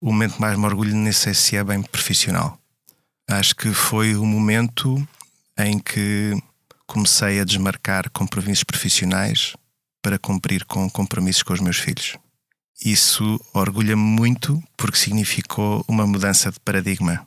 o momento que mais me orgulho, nem sei se é bem profissional. Acho que foi o momento em que comecei a desmarcar compromissos profissionais para cumprir com compromissos com os meus filhos. Isso orgulha-me muito porque significou uma mudança de paradigma.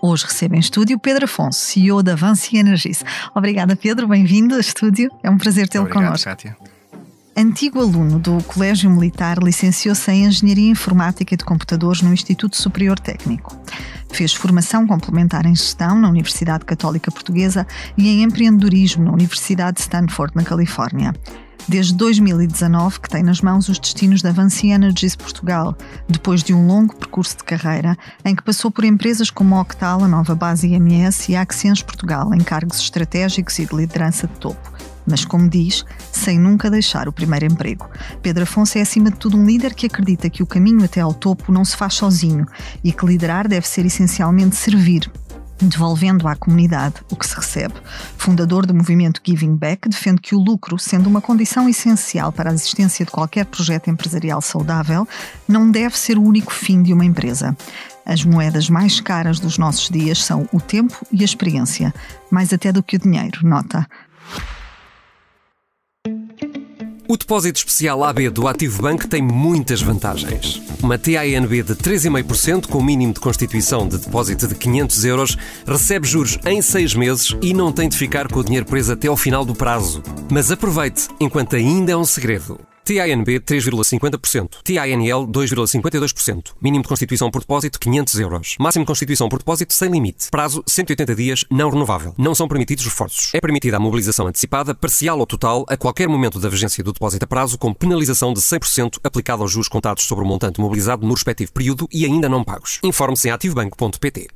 Hoje recebo em estúdio Pedro Afonso, CEO da Vancy Energies. Obrigada, Pedro, bem-vindo ao estúdio. É um prazer tê-lo connosco. Kátia. Antigo aluno do Colégio Militar, licenciou-se em Engenharia Informática e de Computadores no Instituto Superior Técnico. Fez formação complementar em Gestão na Universidade Católica Portuguesa e em Empreendedorismo na Universidade de Stanford, na Califórnia desde 2019 que tem nas mãos os destinos da Vancy Energies Portugal, depois de um longo percurso de carreira em que passou por empresas como a Octal, a Nova Base IMS e a Accians Portugal em cargos estratégicos e de liderança de topo. Mas, como diz, sem nunca deixar o primeiro emprego. Pedro Afonso é, acima de tudo, um líder que acredita que o caminho até ao topo não se faz sozinho e que liderar deve ser essencialmente servir, devolvendo à comunidade o que se recebe. Fundador do movimento Giving Back, defende que o lucro, sendo uma condição essencial para a existência de qualquer projeto empresarial saudável, não deve ser o único fim de uma empresa. As moedas mais caras dos nossos dias são o tempo e a experiência, mais até do que o dinheiro, nota. O depósito especial AB do Ativo Banco tem muitas vantagens. Uma TINB de 3,5% com mínimo de constituição de depósito de 500 euros recebe juros em 6 meses e não tem de ficar com o dinheiro preso até ao final do prazo. Mas aproveite, enquanto ainda é um segredo. TINB 3,50%. TINL 2,52%. Mínimo de constituição por depósito 500 euros. Máximo de constituição por depósito sem limite. Prazo 180 dias, não renovável. Não são permitidos reforços. É permitida a mobilização antecipada, parcial ou total, a qualquer momento da vigência do depósito a prazo, com penalização de 100% aplicada aos juros contados sobre o montante mobilizado no respectivo período e ainda não pagos. Informe-se em ativobanco.pt.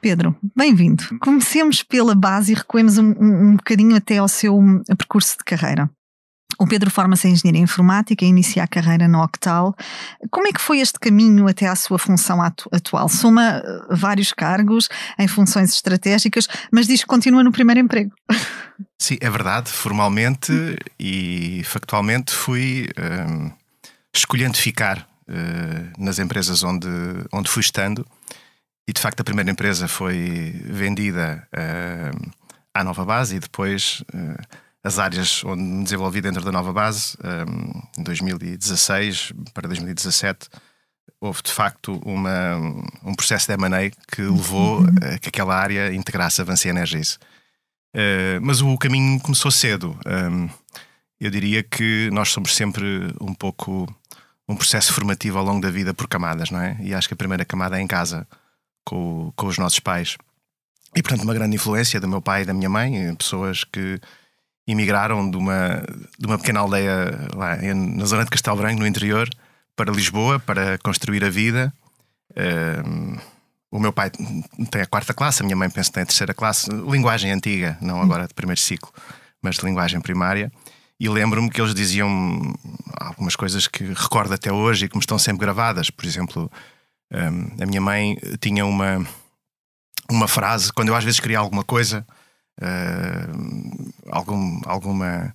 Pedro, bem-vindo. Comecemos pela base e recuemos um, um, um bocadinho até ao seu percurso de carreira. O Pedro forma-se em Engenharia Informática e inicia a carreira na Octal. Como é que foi este caminho até à sua função atu atual? Soma eh, vários cargos em funções estratégicas, mas diz que continua no primeiro emprego. Sim, é verdade. Formalmente e factualmente fui um, ehm, escolhendo ficar uh, nas empresas onde, onde fui estando. E de facto a primeira empresa foi vendida uh, à nova base e depois... Uh, as áreas onde me desenvolvi dentro da nova base, um, em 2016 para 2017, houve de facto uma, um processo de M&A que levou a que aquela área integrasse a Vancy Energies. Uh, mas o caminho começou cedo. Um, eu diria que nós somos sempre um pouco um processo formativo ao longo da vida por camadas, não é? E acho que a primeira camada é em casa, com, com os nossos pais. E portanto, uma grande influência do meu pai e da minha mãe, pessoas que emigraram de uma, de uma pequena aldeia lá na zona de Castelo Branco, no interior, para Lisboa para construir a vida. Uh, o meu pai tem a quarta classe, a minha mãe penso que tem a terceira classe, linguagem antiga, não agora de primeiro ciclo, mas de linguagem primária. E lembro-me que eles diziam algumas coisas que recordo até hoje e que me estão sempre gravadas. Por exemplo, um, a minha mãe tinha uma, uma frase, quando eu às vezes queria alguma coisa, uh, algum, alguma,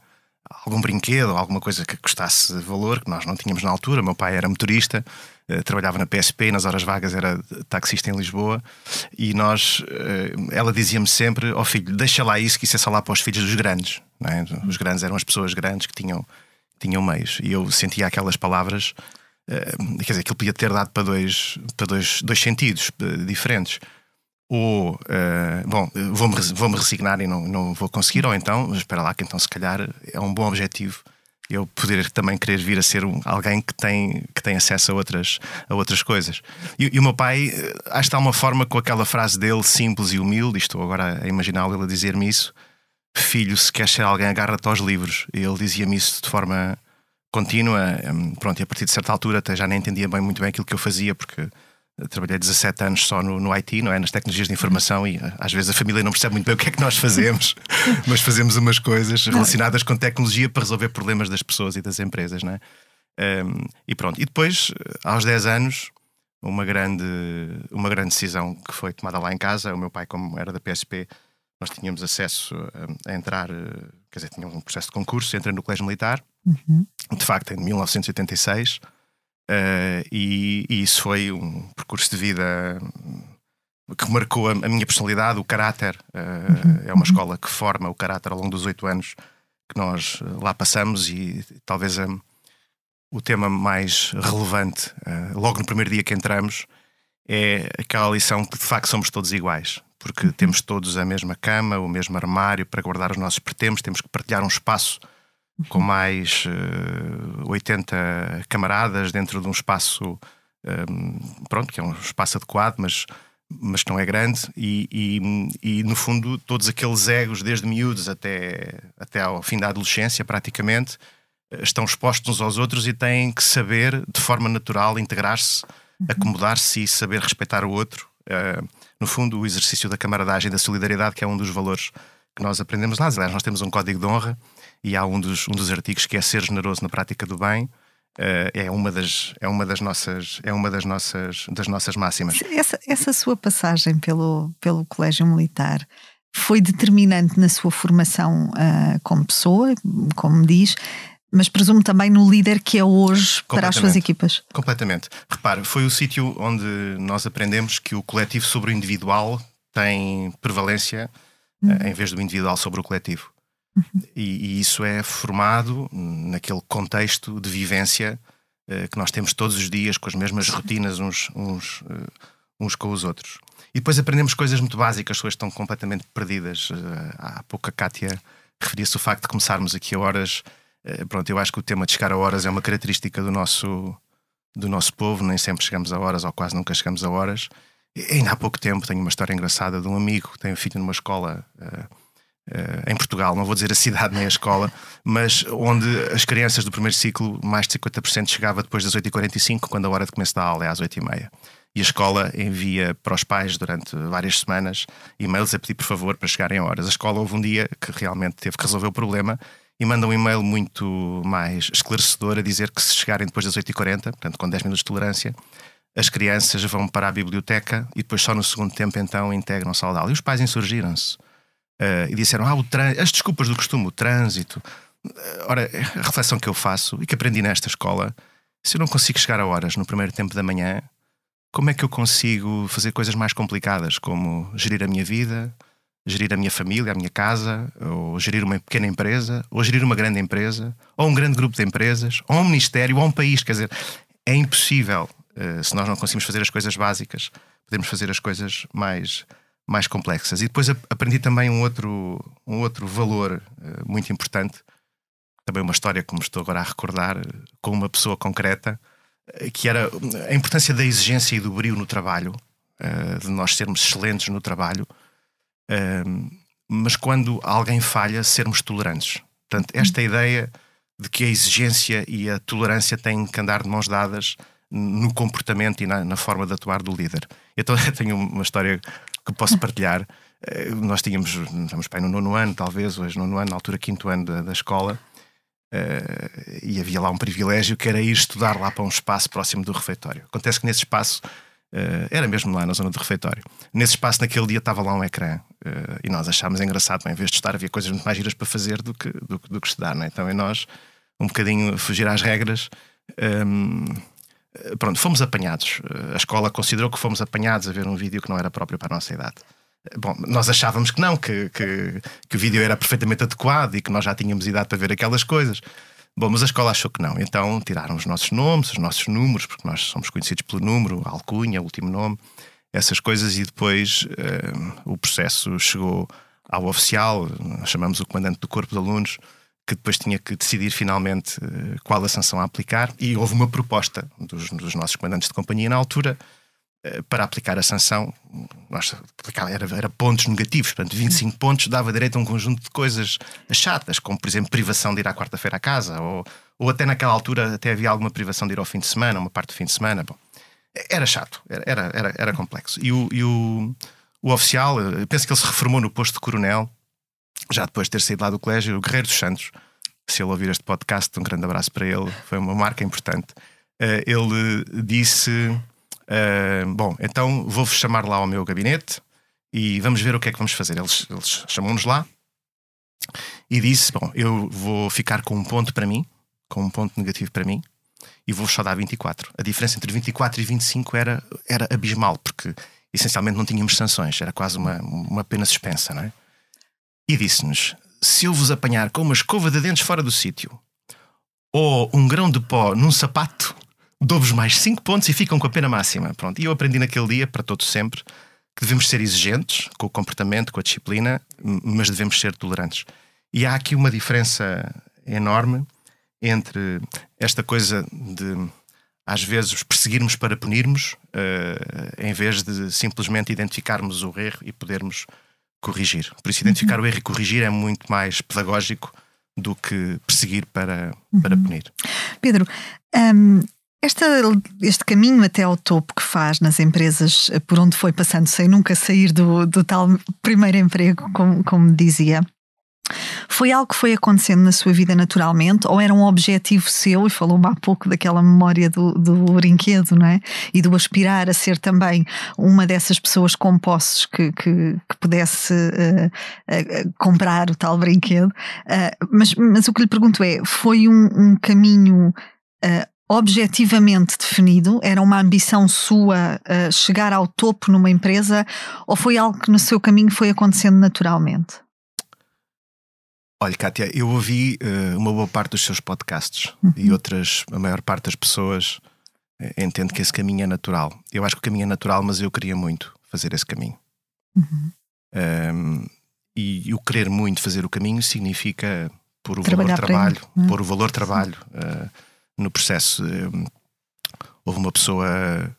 algum brinquedo, alguma coisa que custasse valor, que nós não tínhamos na altura. Meu pai era motorista, uh, trabalhava na PSP, nas horas vagas era taxista em Lisboa, e nós, uh, ela dizia-me sempre: Ó oh, filho, deixa lá isso, que isso é só lá para os filhos dos grandes. É? Os grandes eram as pessoas grandes que tinham, tinham meios. E eu sentia aquelas palavras. Quer dizer, aquilo podia ter dado para dois, para dois, dois sentidos diferentes ou uh, bom, vou-me vou -me resignar e não, não vou conseguir, ou então, espera lá, que então se calhar é um bom objetivo eu poder também querer vir a ser um, alguém que tem, que tem acesso a outras, a outras coisas. E, e o meu pai, eh, acho que está uma forma com aquela frase dele, simples e humilde, estou agora a imaginá-lo ele a dizer-me isso: Filho, se queres ser alguém, agarra-te aos livros. E ele dizia-me isso de forma contínua. Um, pronto, e a partir de certa altura até já nem entendia bem muito bem aquilo que eu fazia, porque trabalhei 17 anos só no, no IT, não é? Nas tecnologias de informação e às vezes a família não percebe muito bem o que é que nós fazemos, mas fazemos umas coisas relacionadas com tecnologia para resolver problemas das pessoas e das empresas, não é? Um, e pronto. E depois, aos 10 anos, uma grande, uma grande decisão que foi tomada lá em casa. O meu pai, como era da PSP, nós tínhamos acesso a, a entrar, quer dizer, tínhamos um processo de concurso, entra no Colégio Militar, uhum. de facto, em 1986. Uh, e, e, isso foi um percurso de vida que marcou a, a minha personalidade, o caráter. Uh, uhum. É uma escola que forma o caráter ao longo dos oito anos que nós lá passamos e talvez um, o tema mais relevante, uh, logo no primeiro dia que entramos, é aquela lição que de facto somos todos iguais. Porque uhum. temos todos a mesma cama, o mesmo armário para guardar os nossos pertemos, temos que partilhar um espaço com mais uh, 80 camaradas dentro de um espaço, um, ehm, pronto, que é um espaço adequado, mas, mas que não é grande, e, e, e, no fundo todos aqueles egos, desde miúdos até, até ao fim da adolescência, praticamente, estão expostos uns aos outros e têm que saber, de forma natural, integrar-se, uhum. acomodar-se e saber respeitar o outro. Uh, no fundo, o exercício da camaradagem e da solidariedade, que é um dos valores que nós aprendemos lá. Aliás, nós temos um código de honra e há um dos, um dos artigos que é ser generoso na prática do bem. Uh, é uma das é uma das nossas é uma das nossas das nossas máximas essa, essa sua passagem pelo pelo colégio militar foi determinante na sua formação uh, como pessoa como diz mas presumo também no líder que é hoje para as suas equipas. Completamente. Repare, foi o sítio onde nós aprendemos que o coletivo sobre o individual tem prevalência uhum. em vez do individual sobre o coletivo. E, e, isso é formado naquele contexto de vivência uh, que nós temos todos os dias, com as mesmas rotinas uns, uns, uh, uns com os outros. E depois aprendemos coisas muito básicas, coisas estão completamente perdidas. Uh, há pouco a Kátia referia-se o facto de começarmos aqui a horas. pronto, eu acho que o tema de chegar a horas é uma característica do nosso, do nosso povo, nem sempre chegamos a horas ou quase nunca chegamos a horas. E ainda há pouco tempo tenho uma história engraçada de um amigo que tem um filho numa escola em Portugal, não vou dizer a cidade nem a escola, mas onde as crianças do primeiro ciclo, mais de 50% chegava depois das 8h45, quando a hora de começo da aula é às 8h30. E a escola envia para os pais durante várias semanas e-mails a pedir por favor para chegarem a horas. A escola houve um dia que realmente teve que resolver o problema e manda um e-mail muito mais esclarecedor a dizer que se chegarem depois das 8h40, portanto com 10 minutos de tolerância, as crianças vão para a biblioteca e depois só no segundo tempo então integram a sala de aula. E os pais insurgiram-se Uh, e disseram: ah, o as desculpas do costume, o trânsito. Uh, ora, a reflexão que eu faço e que aprendi nesta escola: se eu não consigo chegar a horas no primeiro tempo da manhã, como é que eu consigo fazer coisas mais complicadas, como gerir a minha vida, gerir a minha família, a minha casa, ou gerir uma pequena empresa, ou gerir uma grande empresa, ou um grande grupo de empresas, ou um ministério, ou um país? Quer dizer, é impossível, uh, se nós não conseguimos fazer as coisas básicas, podemos fazer as coisas mais mais complexas. E depois aprendi também um outro, um outro valor uh, muito importante, também uma história que me estou agora a recordar, com uma pessoa concreta, uh, que era a importância da exigência e do brio no trabalho, uh, de nós sermos excelentes no trabalho, mas quando alguém falha, sermos tolerantes. Portanto, esta ideia de que a exigência e a tolerância têm que andar de mãos dadas no comportamento e na, na forma de atuar do líder. Então, eu tenho uma história que posso partilhar. Eh, nós tínhamos, estamos bem no nono ano, talvez, hoje nono ano, na altura quinto ano da, da escola, uh, e havia lá um privilégio que era ir estudar lá para um espaço próximo do refeitório. Acontece que nesse espaço, uh, era mesmo lá na zona do refeitório, nesse espaço naquele dia estava lá um ecrã uh, e nós achámos engraçado, em vez de estar havia coisas muito mais giras para fazer do que, do, do que estudar, né? então e nós, um bocadinho fugir às regras. Um, ehm, eh, pronto, fomos apanhados. Eh, a escola considerou que fomos apanhados a ver um vídeo que não era próprio para a nossa idade. Eh, bom, nós achávamos que não, que, que, que, o vídeo era perfeitamente adequado e que nós já tínhamos idade para ver aquelas coisas. Bom, mas a escola achou que não. Então tiraram os nossos nomes, os nossos números, porque nós somos conhecidos pelo número, a alcunha, o último nome, essas coisas, e depois o processo chegou ao oficial, chamamos o comandante do corpo de alunos, que depois tinha que decidir finalmente eh, qual a sanção a aplicar, e houve uma proposta dos, dos nossos comandantes de companhia na altura eh, para aplicar a sanção, nós era, era pontos negativos, portanto, 25 pontos dava direito a um conjunto de coisas chatas, como por exemplo privação de ir à quarta-feira à casa, ou, ou até naquela altura até havia alguma privação de ir ao fim de semana, uma parte do fim de semana. Bom, era chato, era, era, era complexo. E o, e o, o oficial, eh, penso que ele se reformou no posto de coronel, já depois de ter saído lá do colégio, o Guerreiro dos Santos. Se ele ouvir este podcast, um grande abraço para ele, foi uma marca importante. Uh, ele disse Uh, bom, então vou-vos chamar lá ao meu gabinete e vamos ver o que é que vamos fazer. Eles, eles chamam-nos lá e disse: Bom, eu vou ficar com um ponto para mim, com um ponto negativo para mim, e vou só dar 24. A diferença entre 24 e 25 era, era abismal, porque essencialmente não tínhamos sanções, era quase uma, uma pena suspensa, não é? E disse-nos: Se eu vos apanhar com uma escova de dentes fora do sítio ou um grão de pó num sapato, dou-vos mais 5 pontos e ficam com a pena máxima. Pronto. E eu aprendi naquele dia, para todos sempre, que devemos ser exigentes com o comportamento, com a disciplina, mas devemos ser tolerantes. E há aqui uma diferença enorme entre esta coisa de, às vezes, perseguirmos para punirmos, uh, em vez de simplesmente identificarmos o erro e podermos corrigir. Por isso, identificar uhum. o erro e corrigir é muito mais pedagógico do que perseguir para, para uhum. punir. Pedro, um, esta, este caminho até ao topo que faz nas empresas eh, por onde foi passando, sem nunca sair do, do tal primeiro emprego, como, como dizia, foi algo que foi acontecendo na sua vida naturalmente ou era um objetivo seu? E falou-me há pouco daquela memória do, do brinquedo, não é? E do aspirar a ser também uma dessas pessoas com posses que, que, que pudesse uh, uh, comprar o tal brinquedo. Uh, mas, mas o que lhe pergunto é: foi um, um caminho objetivamente definido? Era uma ambição sua chegar ao topo numa empresa ou foi algo que no seu caminho foi acontecendo naturalmente? Olha, Kátia, eu ouvi uh, uma boa parte dos seus podcasts uhum. e outras, a maior parte das pessoas uh, entende que esse caminho é natural. Eu acho que o caminho é natural, mas eu queria muito fazer esse caminho. Uhum. Um, e, o querer muito fazer o caminho significa pôr o Trabalhar valor trabalho, é? pôr o valor trabalho. Uh, no processo. Hum, houve uma pessoa.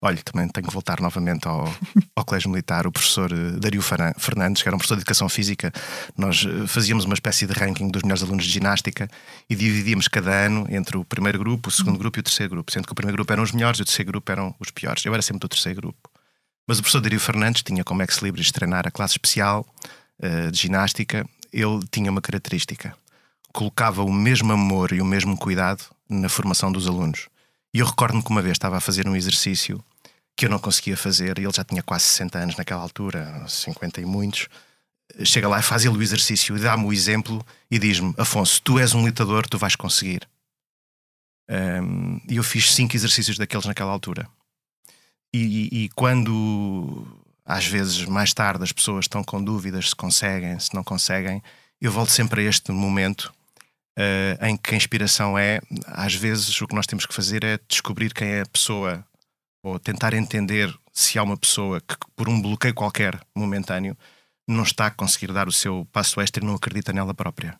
Olha, também tenho que voltar novamente ao, ao Colégio Militar, o professor eh, Dario Fernandes, que era um professor de Educação Física. Nós eh, fazíamos uma espécie de ranking dos melhores alunos de ginástica e dividíamos cada ano entre o primeiro grupo, o segundo grupo e o terceiro grupo, sendo que o primeiro grupo eram os melhores e o terceiro grupo eram os piores. Eu era sempre do terceiro grupo. Mas o professor Dario Fernandes tinha como ex-libris treinar a classe especial uh, de ginástica. Ele tinha uma característica colocava o mesmo amor e o mesmo cuidado na formação dos alunos. E eu recordo-me que uma vez estava a fazer um exercício que eu não conseguia fazer, e ele já tinha quase 60 anos naquela altura, 50 e muitos. Chega lá e faz ele o exercício e dá-me o exemplo e diz-me: Afonso, tu és um lutador, tu vais conseguir. Um, e eu fiz cinco exercícios daqueles naquela altura. E, e, quando, às vezes, mais tarde, as pessoas estão com dúvidas se conseguem, se não conseguem, eu volto sempre a este momento uh, em que a inspiração é, às vezes, o que nós temos que fazer é descobrir quem é a pessoa ou tentar entender se há uma pessoa que, por um bloqueio qualquer momentâneo, não está a conseguir dar o seu passo extra e não acredita nela própria.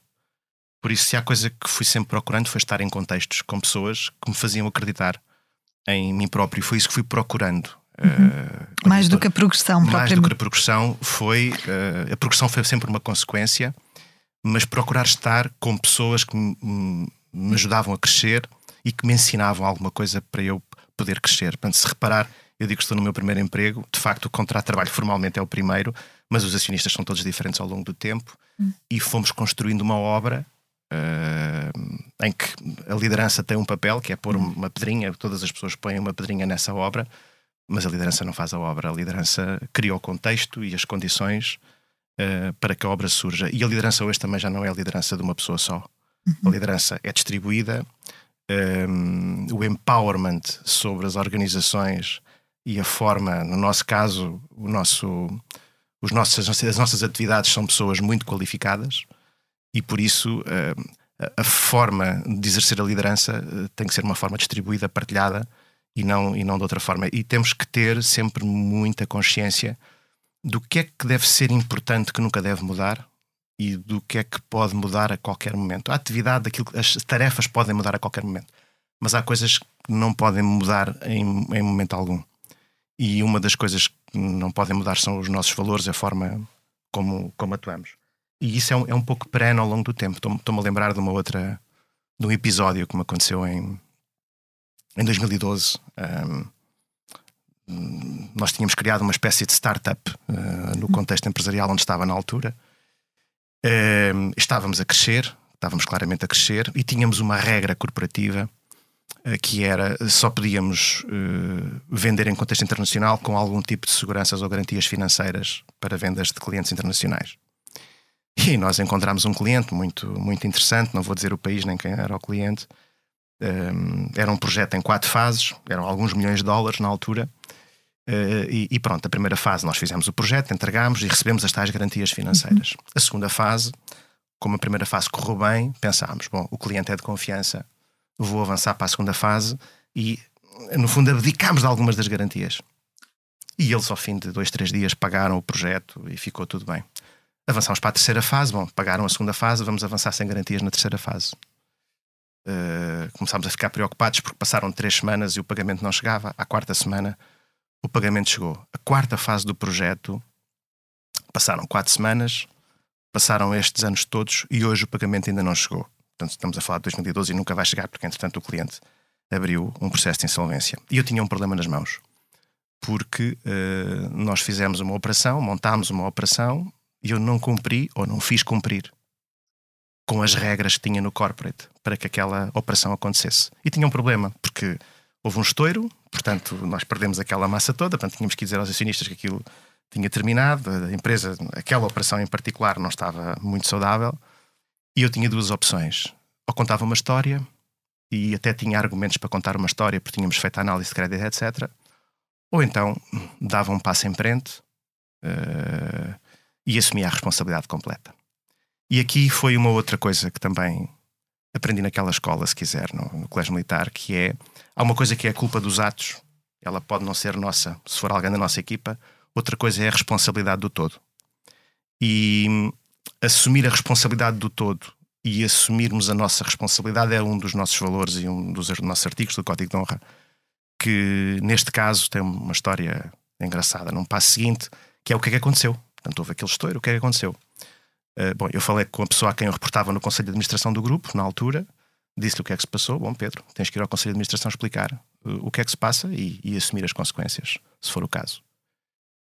Por isso, se há coisa que fui sempre procurando foi estar em contextos com pessoas que me faziam acreditar em mim próprio. Foi isso que fui procurando. Uhum. Uh, mais do que a progressão, Mais do que a progressão foi. Uh, a progressão foi sempre uma consequência mas procurar estar com pessoas que me, ajudavam a crescer e que me ensinavam alguma coisa para eu poder crescer. Portanto, se reparar, eu digo que estou no meu primeiro emprego, de facto, o contrato de trabalho formalmente é o primeiro, mas os acionistas são todos diferentes ao longo do tempo hum. e fomos construindo uma obra uh, em que a liderança tem um papel, que é pôr hum. uma pedrinha, todas as pessoas põem uma pedrinha nessa obra, mas a liderança não faz a obra, a liderança cria o contexto e as condições uh, para que a obra surja. E a liderança hoje também já não é a liderança de uma pessoa só. Uhum. A liderança é distribuída, um, o empowerment sobre as organizações e a forma, no nosso caso, o nosso, os nossos, as nossas atividades são pessoas muito qualificadas e por isso a forma de exercer a liderança eh, tem que ser uma forma distribuída, partilhada e não, e não de outra forma. E temos que ter sempre muita consciência do que é que deve ser importante que nunca deve mudar e do que é que pode mudar a qualquer momento. A atividade, daquilo, as tarefas podem mudar a qualquer momento, mas há coisas que não podem mudar em, em momento algum. E uma das coisas que não podem mudar são os nossos valores, a forma como, como atuamos. E isso é um, é um pouco perene ao longo do tempo. Estou-me a lembrar de uma outra, de um episódio que me aconteceu em, em 2012. Um, nós tínhamos criado uma espécie de startup uh, no contexto empresarial onde estava na altura. Uh, estávamos a crescer, estávamos claramente a crescer e tínhamos uma regra corporativa uh, que era só podíamos vender em contexto internacional com algum tipo de seguranças ou garantias financeiras para vendas de clientes internacionais. E nós encontramos um cliente muito, muito interessante, não vou dizer o país nem quem era o cliente. Era um projeto em quatro fases, eram alguns milhões de dólares na altura. Uh, e, e, pronto, a primeira fase nós fizemos o projeto, entregámos e recebemos as tais garantias financeiras. Uhum. A segunda fase, como a primeira fase correu bem, pensámos: bom, o cliente é de confiança, vou avançar para a segunda fase e, no fundo, abdicámos de algumas das garantias. E eles, ao fim de dois, três dias, pagaram o projeto e ficou tudo bem. Avançámos para a terceira fase, bom, pagaram a segunda fase, vamos avançar sem garantias na terceira fase. Uh, começámos a ficar preocupados porque passaram três semanas e o pagamento não chegava. À quarta semana o pagamento chegou. A quarta fase do projeto passaram quatro semanas, passaram estes anos todos e hoje o pagamento ainda não chegou. Portanto, estamos a falar de 2012 e nunca vai chegar porque, entretanto, o cliente abriu um processo de insolvência. E eu tinha um problema nas mãos, porque uh, nós fizemos uma operação, montámos uma operação e eu não cumpri ou não fiz cumprir com as regras que tinha no corporate para que aquela operação acontecesse. E tinha um problema, porque houve um estouro, portanto, nós perdemos aquela massa toda, portanto, tínhamos que dizer aos acionistas que aquilo tinha terminado, a empresa, aquela operação em particular, não estava muito saudável, e eu tinha duas opções. Ou contava uma história, e até tinha argumentos para contar uma história, porque tínhamos feito a análise de crédito, etc. Ou então dava um passo em frente uh, e assumia a responsabilidade completa. E aqui foi uma outra coisa que também aprendi naquela escola, se quiser, no, no colégio militar, que é há uma coisa que é a culpa dos atos, ela pode não ser nossa, se for alguém da nossa equipa, outra coisa é a responsabilidade do todo. E hum, assumir a responsabilidade do todo e assumirmos a nossa responsabilidade é um dos nossos valores e um dos nossos artigos do Código de Honra, que neste caso tem uma história engraçada. Num passo seguinte, que é o que é que aconteceu. Portanto, houve aquele estouro, o que é que aconteceu? Uh, bom, eu falei com a pessoa a quem eu reportava no Conselho de Administração do grupo, na altura, disse-lhe o que é que se passou. Bom, Pedro, tens que ir ao Conselho de Administração explicar uh, o que é que se passa e, e, assumir as consequências, se for o caso.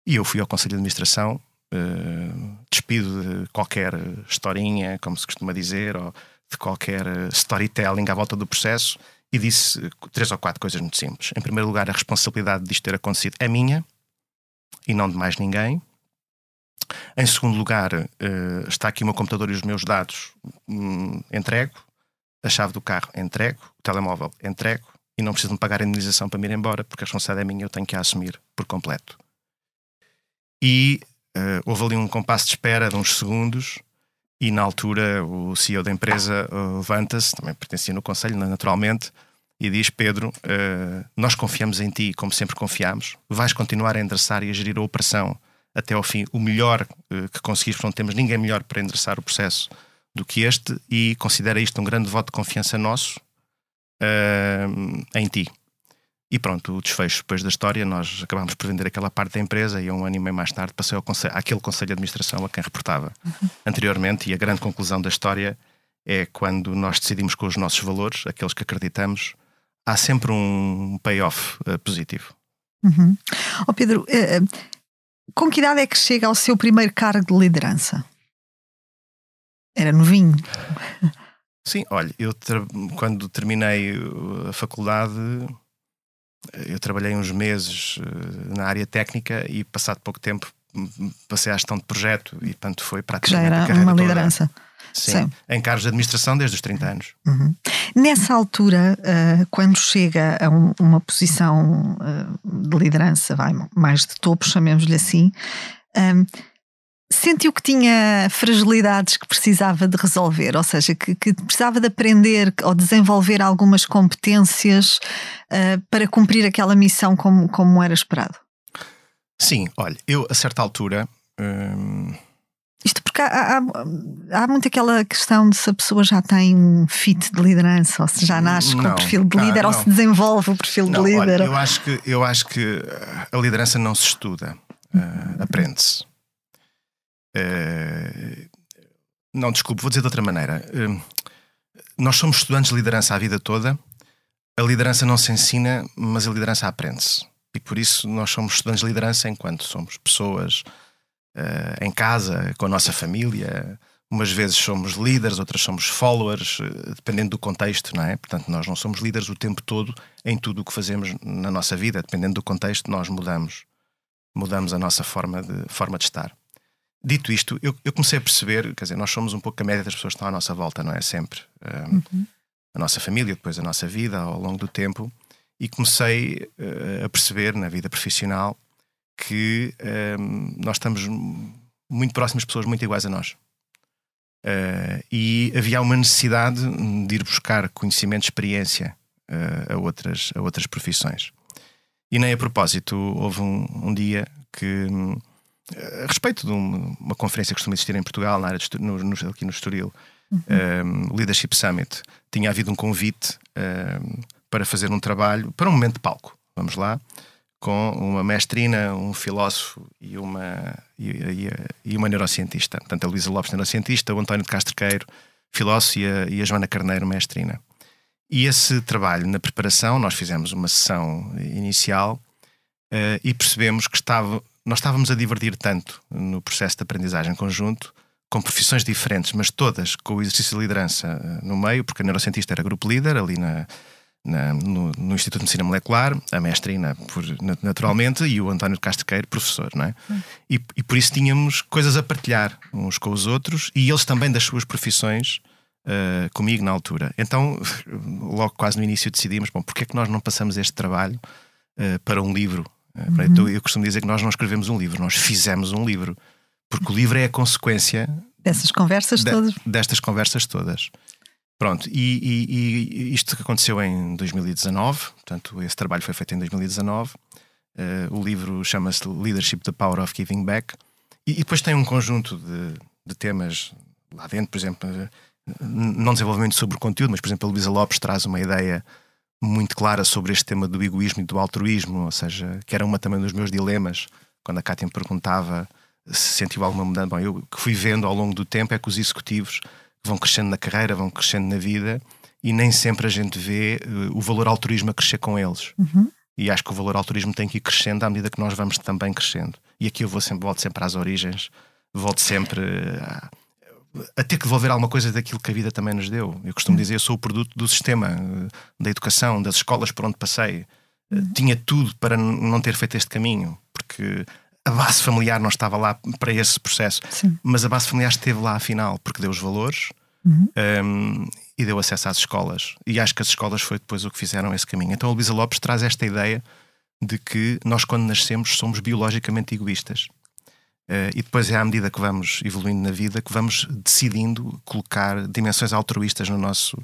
E eu fui ao Conselho de Administração, uh, despido de qualquer historinha, como se costuma dizer, ou de qualquer storytelling à volta do processo, e disse três ou quatro coisas muito simples. Em primeiro lugar, a responsabilidade disto ter acontecido é minha e não de mais ninguém. Em segundo lugar, uh, está aqui o meu computador e os meus dados, um, entrego. A chave do carro, entrego. O telemóvel, entrego. E não preciso me pagar a indenização para me ir embora, porque a responsabilidade é minha, eu tenho que a assumir por completo. E uh, houve ali um compasso de espera de uns segundos, e na altura o CEO da empresa uh, levanta-se, também pertencia no conselho, naturalmente, e diz: Pedro, uh, nós confiamos em ti, como sempre confiamos, vais continuar a endereçar e a gerir a operação até ao fim o melhor uh, que conseguires, porque não temos ninguém melhor para endereçar o processo do que este e considera isto um grande voto de confiança nosso uh, em ti. E pronto, o desfecho depois da história, nós acabámos por vender aquela parte da empresa e um ano e meio mais tarde passei ao conselho, àquele conselho de administração a quem reportava uhum. anteriormente. E a grande conclusão da história é quando nós decidimos com os nossos valores, aqueles que acreditamos, há sempre um payoff uh, positivo. Uhum. Oh Pedro, uh, com que idade é que chega ao seu primeiro cargo de liderança? Era novinho. Sim, olha, eu quando terminei a faculdade, eu trabalhei uns meses eh, na área técnica e passado pouco tempo passei à gestão de projeto e portanto foi praticamente Já era uma liderança. Toda. Sim, Sim, em cargos de administração desde os 30 anos. Uhum. Nessa altura, uh, quando chega a um, uma posição uh, de liderança, vai, mais de topo, chamemos-lhe assim, um, sentiu que tinha fragilidades que precisava de resolver, ou seja, que, que precisava de aprender ou desenvolver algumas competências uh, para cumprir aquela missão como, como era esperado? Sim, olha, eu a certa altura. Hum, Isto porque há, há, há, muito aquela questão de se a pessoa já tem um fit de liderança, ou se já nasce com o perfil de líder, ah, ou se desenvolve o perfil não, de líder. Olha, eu, acho que, eu acho que a liderança não se estuda, uh, aprende-se. Uh, não, desculpe, vou dizer de outra maneira. Uh, nós somos estudantes de liderança a vida toda. A liderança não se ensina, mas a liderança aprende-se. E por isso nós somos estudantes de liderança enquanto somos pessoas uh, em casa, com a nossa família. Umas vezes somos líderes, outras somos followers, dependendo do contexto, não é? Portanto, nós não somos líderes o tempo todo em tudo o que fazemos na nossa vida. Dependendo do contexto, nós mudamos. Mudamos a nossa forma de, forma de estar. Dito isto, eu, eu, comecei a perceber, quer dizer, nós somos um pouco a média das pessoas que estão à nossa volta, não é? Sempre. Uh, uhum. A nossa família, depois a nossa vida ao longo do tempo. E comecei uh, a perceber na vida profissional que um, nós estamos muito próximos de pessoas muito iguais a nós. Uh, e havia uma necessidade de ir buscar conhecimento, experiência uh, a, outras, a outras profissões. E nem a propósito, houve um, um dia que, a respeito de uma, uma, conferência que costuma existir em Portugal, na área de, no, no, aqui no Estoril, uhum. um, Leadership Summit, tinha havido um convite um, para fazer um trabalho, para um momento de palco. Vamos lá com uma mestrina, um filósofo e uma, e, e, e uma neurocientista. Portanto, a Luísa Lopes, neurocientista, o António de Castrequeiro, filósofo, e a, e a Joana Carneiro, mestrina. E esse trabalho na preparação, nós fizemos uma sessão inicial uh, e percebemos que estava, nós estávamos a divertir tanto no processo de aprendizagem conjunto, com profissões diferentes, mas todas com o exercício de liderança uh, no meio, porque a neurocientista era grupo líder ali na, na, no, no, Instituto de Medicina Molecular, a mestrina, por, naturalmente, e o António de Castrequeiro, professor, não é? Hum. E, e, por isso tínhamos coisas a partilhar uns com os outros e eles também das suas profissões uh, comigo na altura. Então, logo quase no início decidimos, bom, porque é que nós não passamos este trabalho uh, para um livro? Uh, uhum. Eu costumo dizer que nós não escrevemos um livro, nós fizemos um livro. Porque o livro é a consequência dessas conversas de, todas. Destas conversas todas. Pronto, e, e, e, isto aconteceu em 2019, portanto, esse trabalho foi feito em 2019. Uh, eh, o livro chama-se Leadership: The Power of Giving Back. E, e depois tem um conjunto de, de, temas lá dentro, por exemplo, não desenvolvimento sobre o conteúdo, mas, por exemplo, a Luísa Lopes traz uma ideia muito clara sobre este tema do egoísmo e do altruísmo, ou seja, que era uma também dos meus dilemas, quando a Cátia me perguntava se sentiu alguma mudança. Bom, eu que fui vendo ao longo do tempo é que os executivos vão crescendo na carreira, vão crescendo na vida e nem sempre a gente vê uh, o valor altruísmo a crescer com eles. Uhum. E acho que o valor altruísmo tem que ir crescendo à medida que nós vamos também crescendo. E aqui eu vou sempre, volto sempre às origens, volto sempre a, a ter que devolver alguma coisa daquilo que a vida também nos deu. Eu costumo uhum. dizer, eu sou o produto do sistema, uh, da educação, das escolas por onde passei. Uh, uhum. Tinha tudo para não ter feito este caminho, porque a base familiar não estava lá para esse processo, Sim. mas a base familiar esteve lá afinal, porque deu os valores uhum. um, e deu acesso às escolas. E acho que as escolas foi depois o que fizeram esse caminho. Então a Luísa Lopes traz esta ideia de que nós, quando nascemos, somos biologicamente egoístas. Uh, e depois é à medida que vamos evoluindo na vida que vamos decidindo colocar dimensões altruístas no nosso,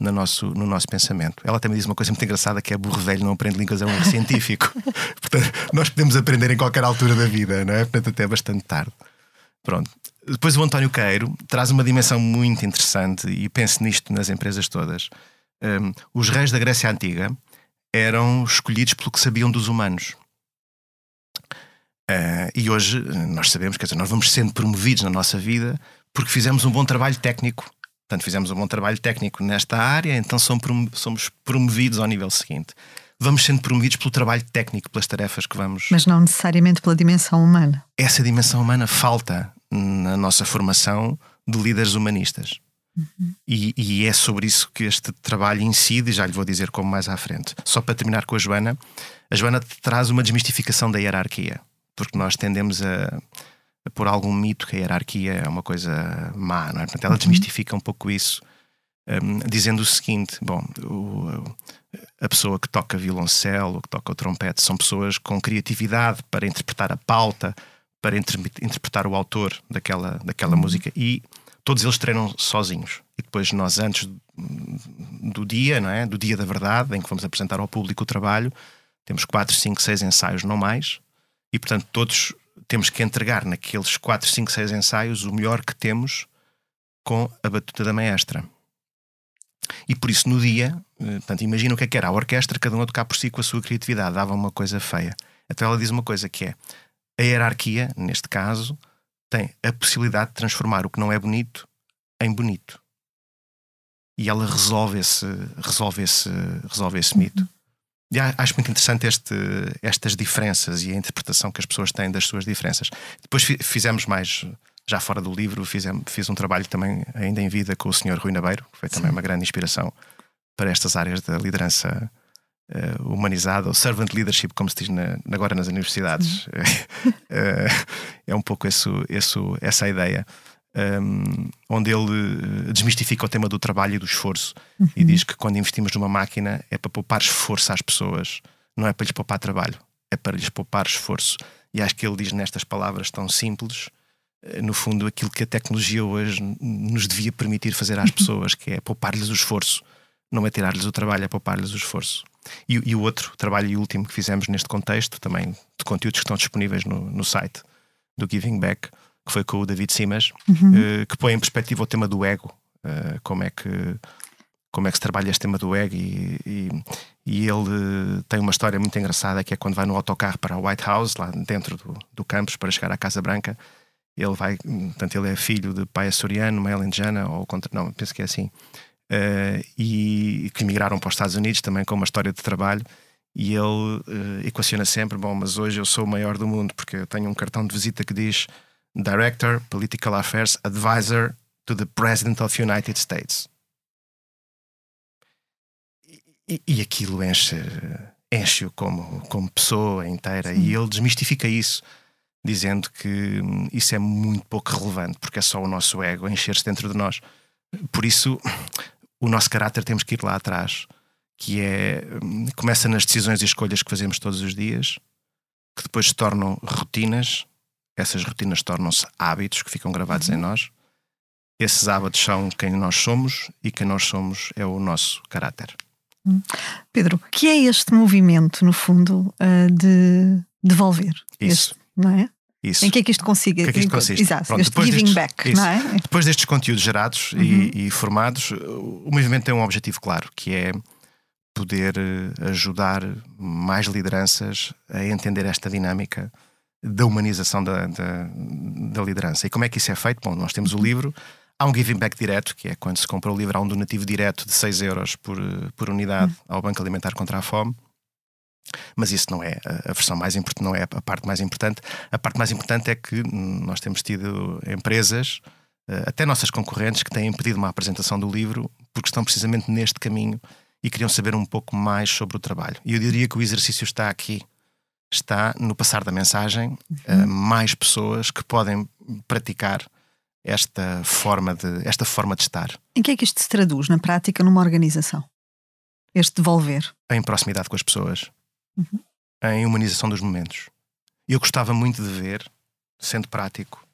no nosso, no nosso pensamento. Ela também diz uma coisa muito engraçada que é burro velho não aprende línguas, é um científico. Portanto, nós podemos aprender em qualquer altura da vida, não é? Portanto, até bastante tarde. Pronto. Depois o António Queiro traz uma dimensão muito interessante e penso nisto nas empresas todas. Um, os reis da Grécia Antiga eram escolhidos pelo que sabiam dos humanos. Uh, e hoje nós sabemos, quer dizer, nós vamos sendo promovidos na nossa vida porque fizemos um bom trabalho técnico Portanto, fizemos um bom trabalho técnico nesta área, então somos promovidos ao nível seguinte. Vamos sendo promovidos pelo trabalho técnico, pelas tarefas que vamos. Mas não necessariamente pela dimensão humana. Essa dimensão humana falta na nossa formação de líderes humanistas. Uhum. E, e, é sobre isso que este trabalho incide, e já lhe vou dizer como mais à frente. Só para terminar com a Joana, a Joana traz uma desmistificação da hierarquia, porque nós tendemos a por algum mito que a hierarquia é uma coisa má, não é? Portanto, ela uhum. desmistifica um pouco isso, um, dizendo o seguinte: bom, o, a pessoa que toca violoncelo, que toca o trompete, são pessoas com criatividade para interpretar a pauta, para inter interpretar o autor daquela, daquela uhum. música e todos eles treinam sozinhos. E depois nós, antes do dia, não é? do dia da verdade, em que vamos apresentar ao público o trabalho, temos quatro, cinco, seis ensaios, não mais, e portanto todos temos que entregar naqueles 4, 5, 6 ensaios o melhor que temos com a batuta da maestra. E por isso, no dia, eh, portanto, imagina o que é que era a orquestra, cada um a tocar por si com a sua criatividade, dava uma coisa feia. Então ela diz uma coisa que é a hierarquia, neste caso, tem a possibilidade de transformar o que não é bonito em bonito. E ela resolve esse, resolve esse, resolve esse mito. E acho muito interessante este, estas diferenças e a interpretação que as pessoas têm das suas diferenças. Depois fizemos mais, já fora do livro, fizemos, fiz um trabalho também ainda em vida com o Sr. Rui Nabeiro, que foi também Sim. uma grande inspiração para estas áreas da liderança uh, humanizada, ou servant leadership, como se diz na, agora nas universidades. uh, é um pouco esse, esse, essa ideia um, onde ele eh, desmistifica o tema do trabalho e do esforço uhum. e diz que quando investimos numa máquina é para poupar esforço às pessoas, não é para lhes poupar trabalho, é para lhes poupar esforço. E acho que ele diz nestas palavras tão simples, eh, no fundo, aquilo que a tecnologia hoje nos devia permitir fazer às pessoas, que é poupar-lhes o esforço, não é tirar-lhes o trabalho, é poupar-lhes o esforço. E, e, o outro trabalho e último que fizemos neste contexto, também de conteúdos que estão disponíveis no, no site do Giving Back, que foi com o David Simas, uhum. uh, que põe em perspectiva o tema do ego, uh, como é que como é que se trabalha este tema do ego e, e, e ele tem uma história muito engraçada que é quando vai no autocarro para o White House, lá dentro do, do campus, para chegar à Casa Branca, ele vai, portanto, ele é filho de pai açoriano, mãe alentejana, ou contra, não, penso que é assim, uh, e que migraram para os Estados Unidos também com uma história de trabalho. E ele uh, equaciona sempre: bom, mas hoje eu sou o maior do mundo porque eu tenho um cartão de visita que diz Director, Political Affairs Advisor to the President of the United States. E, e aquilo enche, enche-o como, como pessoa inteira. Sim. E ele desmistifica isso, dizendo que hum, isso é muito pouco relevante, porque é só o nosso ego encher-se dentro de nós. Por isso, o nosso caráter temos que ir lá atrás, que é hum, começa nas decisões e escolhas que fazemos todos os dias, que depois se tornam rotinas essas rotinas tornam-se hábitos que ficam gravados uhum. em nós. Esses hábitos são quem nós somos e quem nós somos é o nosso caráter. Hum. Pedro, o que é este movimento, no fundo, uh, de devolver? Isso. Este, não é? Isso. Em que é que isto consiste? Que é que isto consiste? Exato, Pronto, este giving destes, back, isso. não é? Depois destes conteúdos gerados uhum. e, e, formados, o movimento tem um objetivo claro, que é poder eh, ajudar mais lideranças a entender esta dinâmica da humanização da, da, da, liderança. E como é que isso é feito? Bom, nós temos o livro, há um giving back direto, que é quando se compra o livro, há um donativo direto de 6 euros por, por unidade hum. ao Banco Alimentar contra a Fome. Mas isso não é a versão mais importante, não é a parte mais importante. A parte mais importante é que nós temos tido empresas, eh, até nossas concorrentes, que têm pedido uma apresentação do livro porque estão precisamente neste caminho e queriam saber um pouco mais sobre o trabalho. E eu diria que o exercício está aqui está no passar da mensagem uhum. a mais pessoas que podem praticar esta forma de esta forma de estar. Em que é que isto se traduz na prática numa organização? Este devolver? Em proximidade com as pessoas, uhum. em humanização dos momentos. Eu gostava muito de ver, sendo prático,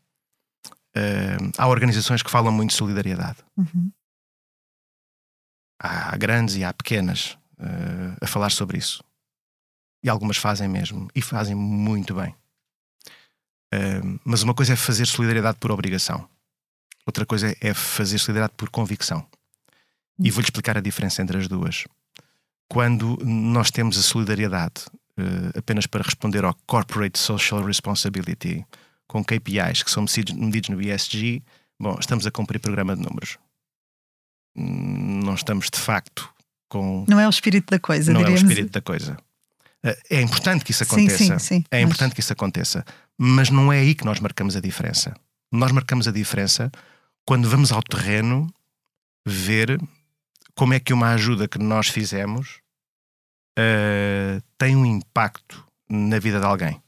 uh, há organizações que falam muito de solidariedade. Uhum. Há grandes e há pequenas uh, a falar sobre isso. E algumas fazem mesmo. E fazem muito bem. Uh, mas uma coisa é fazer solidariedade por obrigação. Outra coisa é fazer solidariedade por convicção. E vou-lhe explicar a diferença entre as duas. Quando nós temos a solidariedade uh, apenas para responder ao Corporate Social Responsibility, com KPIs que são medidos no ESG, bom, estamos a cumprir programa de números. Não estamos de facto com. Não é o espírito da coisa, Não diríamos. é o espírito da coisa. Eh, é importante que isso aconteça. Sim, sim, sim, é importante mas... que isso aconteça. Mas não é aí que nós marcamos a diferença. Nós marcamos a diferença quando vamos ao terreno ver como é que uma ajuda que nós fizemos uh, tem um impacto na vida de alguém.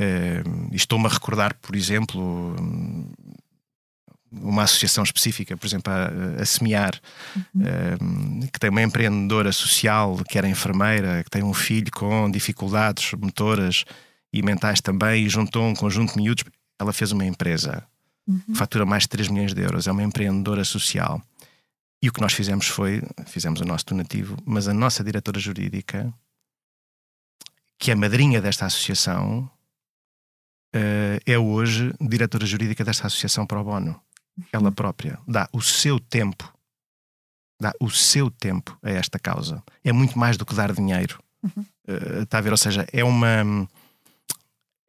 Uh, Estou-me a recordar, por exemplo, uma associação específica, por exemplo, a, a Semear, uhum. uh, que tem uma empreendedora social, que era enfermeira, que tem um filho com dificuldades motoras e mentais também, e juntou um conjunto de miúdos. Ela fez uma empresa, uhum. fatura mais de 3 milhões de euros, é uma empreendedora social. E o que nós fizemos foi, fizemos o nosso donativo, mas a nossa diretora jurídica, que é madrinha desta associação, uh, é hoje diretora jurídica desta associação Pro Bono. Ela própria dá o seu tempo, dá o seu tempo a esta causa. É muito mais do que dar dinheiro. Uhum. Uh, está a ver? Ou seja, é uma.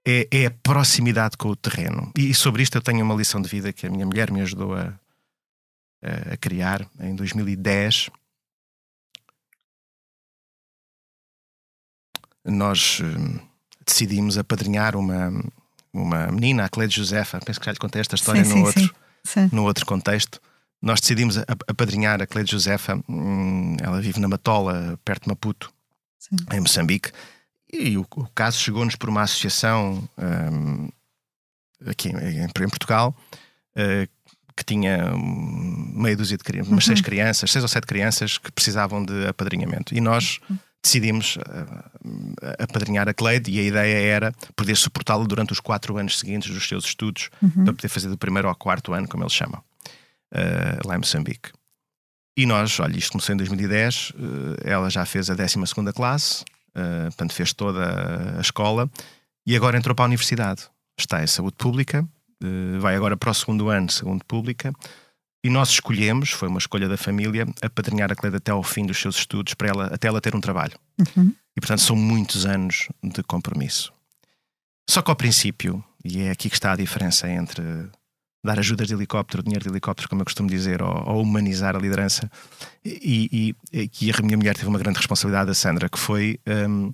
É, é, a proximidade com o terreno. E sobre isto eu tenho uma lição de vida que a minha mulher me ajudou a, a criar em 2010. Nós hum, decidimos apadrinhar uma, uma menina, a Cleide Josefa. Penso que já lhe contei esta história sim, no, sim, outro, sim. No outro contexto. Nós decidimos apadrinhar a Cleide Josefa. Hum, ela vive na Matola, perto de Maputo, em Moçambique. E o, o caso chegou-nos por uma associação um, aqui em, em Portugal uh, que tinha meia dúzia de crianças, umas uhum. seis crianças, seis ou sete crianças que precisavam de apadrinhamento. E nós uhum. Decidimos uh, apadrinhar a Cleide e a ideia era poder suportá-la durante os quatro anos seguintes dos seus estudos, uhum. para poder fazer do primeiro ao quarto ano, como eles chamam, uh, lá em Moçambique. E nós, olha, isto começou em 2010, uh, ela já fez a 12 classe, uh, portanto fez toda a escola, e agora entrou para a universidade. Está em saúde pública, vai agora para o segundo ano, segundo pública, e nós escolhemos, foi uma escolha da família, apadrinhar a Cleide até ao fim dos seus estudos, para ela, até ela ter um trabalho. Uhum. E portanto são muitos anos de compromisso. Só que ao princípio, e é aqui que está a diferença entre dar ajudas de helicóptero, dinheiro de helicóptero, como eu costumo dizer, ou, ou humanizar a liderança, e, e, e, a minha mulher teve uma grande responsabilidade, a Sandra, que foi. Um,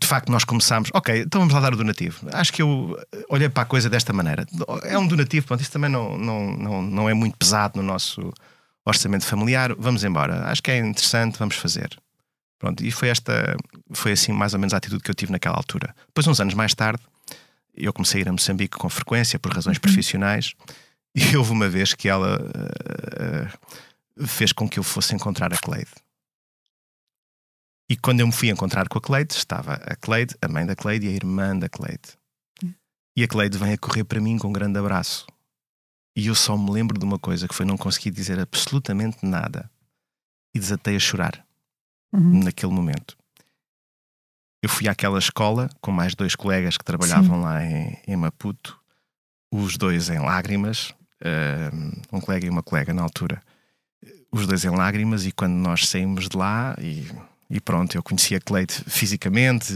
de facto, nós começámos, ok, então vamos lá dar o donativo. Acho que eu olhei para a coisa desta maneira. É um donativo, pronto, isso também não, não, não, não é muito pesado no nosso orçamento familiar. Vamos embora. Acho que é interessante, vamos fazer. Pronto, e foi esta, foi assim mais ou menos a atitude que eu tive naquela altura. Depois, uns anos mais tarde, eu comecei a ir a Moçambique com frequência por razões uhum. profissionais e houve uma vez que ela uh, fez com que eu fosse encontrar a Cleide. E quando eu me fui encontrar com a Cleide, estava a Cleide, a mãe da Cleide e a irmã da Cleide. E a Cleide vem a correr para mim com um grande abraço. E eu só me lembro de uma coisa que foi não conseguir dizer absolutamente nada. E desatei a chorar uhum. naquele momento. Eu fui àquela escola com mais dois colegas que trabalhavam Sim. lá em, em, Maputo, os dois em lágrimas, um colega e uma colega na altura, os dois em lágrimas, e quando nós saímos de lá, e e pronto, eu conhecia Cleide fisicamente.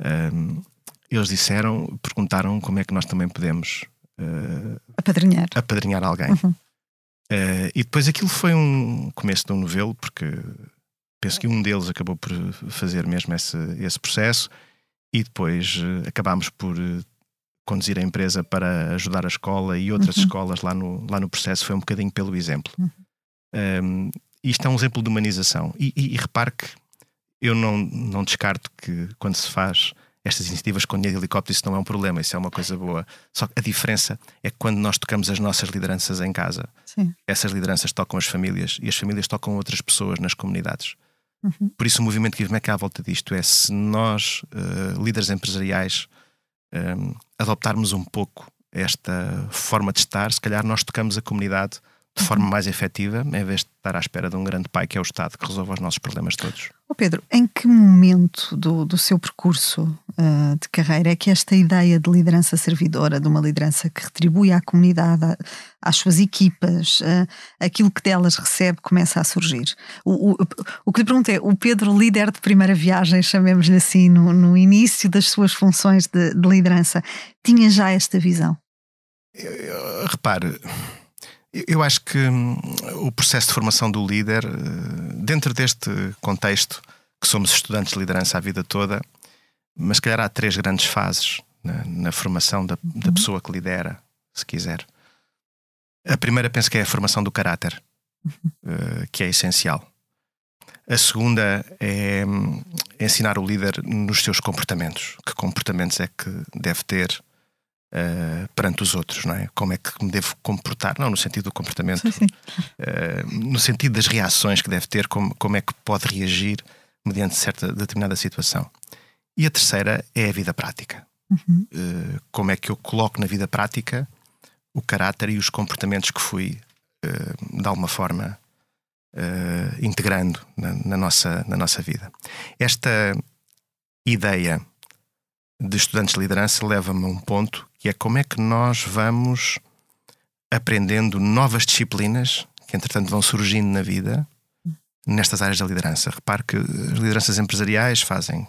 Um, eles disseram, perguntaram como é que nós também podemos uh, apadrinhar. apadrinhar alguém. Uhum. Uh, e depois aquilo foi um começo de um novelo, porque penso que um deles acabou por fazer mesmo esse, esse processo, e depois uh, acabámos por conduzir a empresa para ajudar a escola e outras uhum. escolas lá no, lá no processo. Foi um bocadinho pelo exemplo. Uhum. Um, isto é um exemplo de humanização. E, e, e repare que eu não, não descarto que quando se faz estas iniciativas com dinheiro de helicóptero, isso não é um problema, isso é uma coisa boa. Só que a diferença é que quando nós tocamos as nossas lideranças em casa, Sim. essas lideranças tocam as famílias e as famílias tocam outras pessoas nas comunidades. Uhum. Por isso, o movimento Give Back à volta disto é se nós, uh, líderes empresariais, um, eh, adoptarmos um pouco esta forma de estar, se calhar nós tocamos a comunidade de forma mais efetiva, em vez de estar à espera de um grande pai que é o Estado que resolva os nossos problemas todos. Oh Pedro, em que momento do, do seu percurso uh, de carreira é que esta ideia de liderança servidora, de uma liderança que retribui à comunidade, às suas equipas, uh, aquilo que delas recebe, começa a surgir? O, o, o que lhe pergunto é: o Pedro, líder de primeira viagem, chamemos-lhe assim, no, no, início das suas funções de, de liderança, tinha já esta visão? Eu, eu, repare eu acho que hum, o processo de formação do líder, eh, dentro deste contexto, que somos estudantes de liderança a vida toda, mas se calhar há três grandes fases na, na formação da, da, uhum. pessoa que lidera, se quiser. A primeira penso que é a formação do caráter, uh, que é essencial. A segunda é hum, ensinar o líder nos seus comportamentos. Que comportamentos é que deve ter uh, perante os outros, não é? Como é que me devo comportar, não no sentido do comportamento, sim, sim. Uh, no sentido das reações que deve ter, como, como é que pode reagir mediante certa determinada situação. E a terceira é a vida prática. Uhum. Uh, como é que eu coloco na vida prática o caráter e os comportamentos que fui, de alguma forma, integrando na, na, nossa, na nossa vida. Esta ideia de estudantes de liderança leva-me a um ponto que é como é que nós vamos aprendendo novas disciplinas que, entretanto, vão surgindo na vida nestas áreas da liderança. Repare que as lideranças empresariais fazem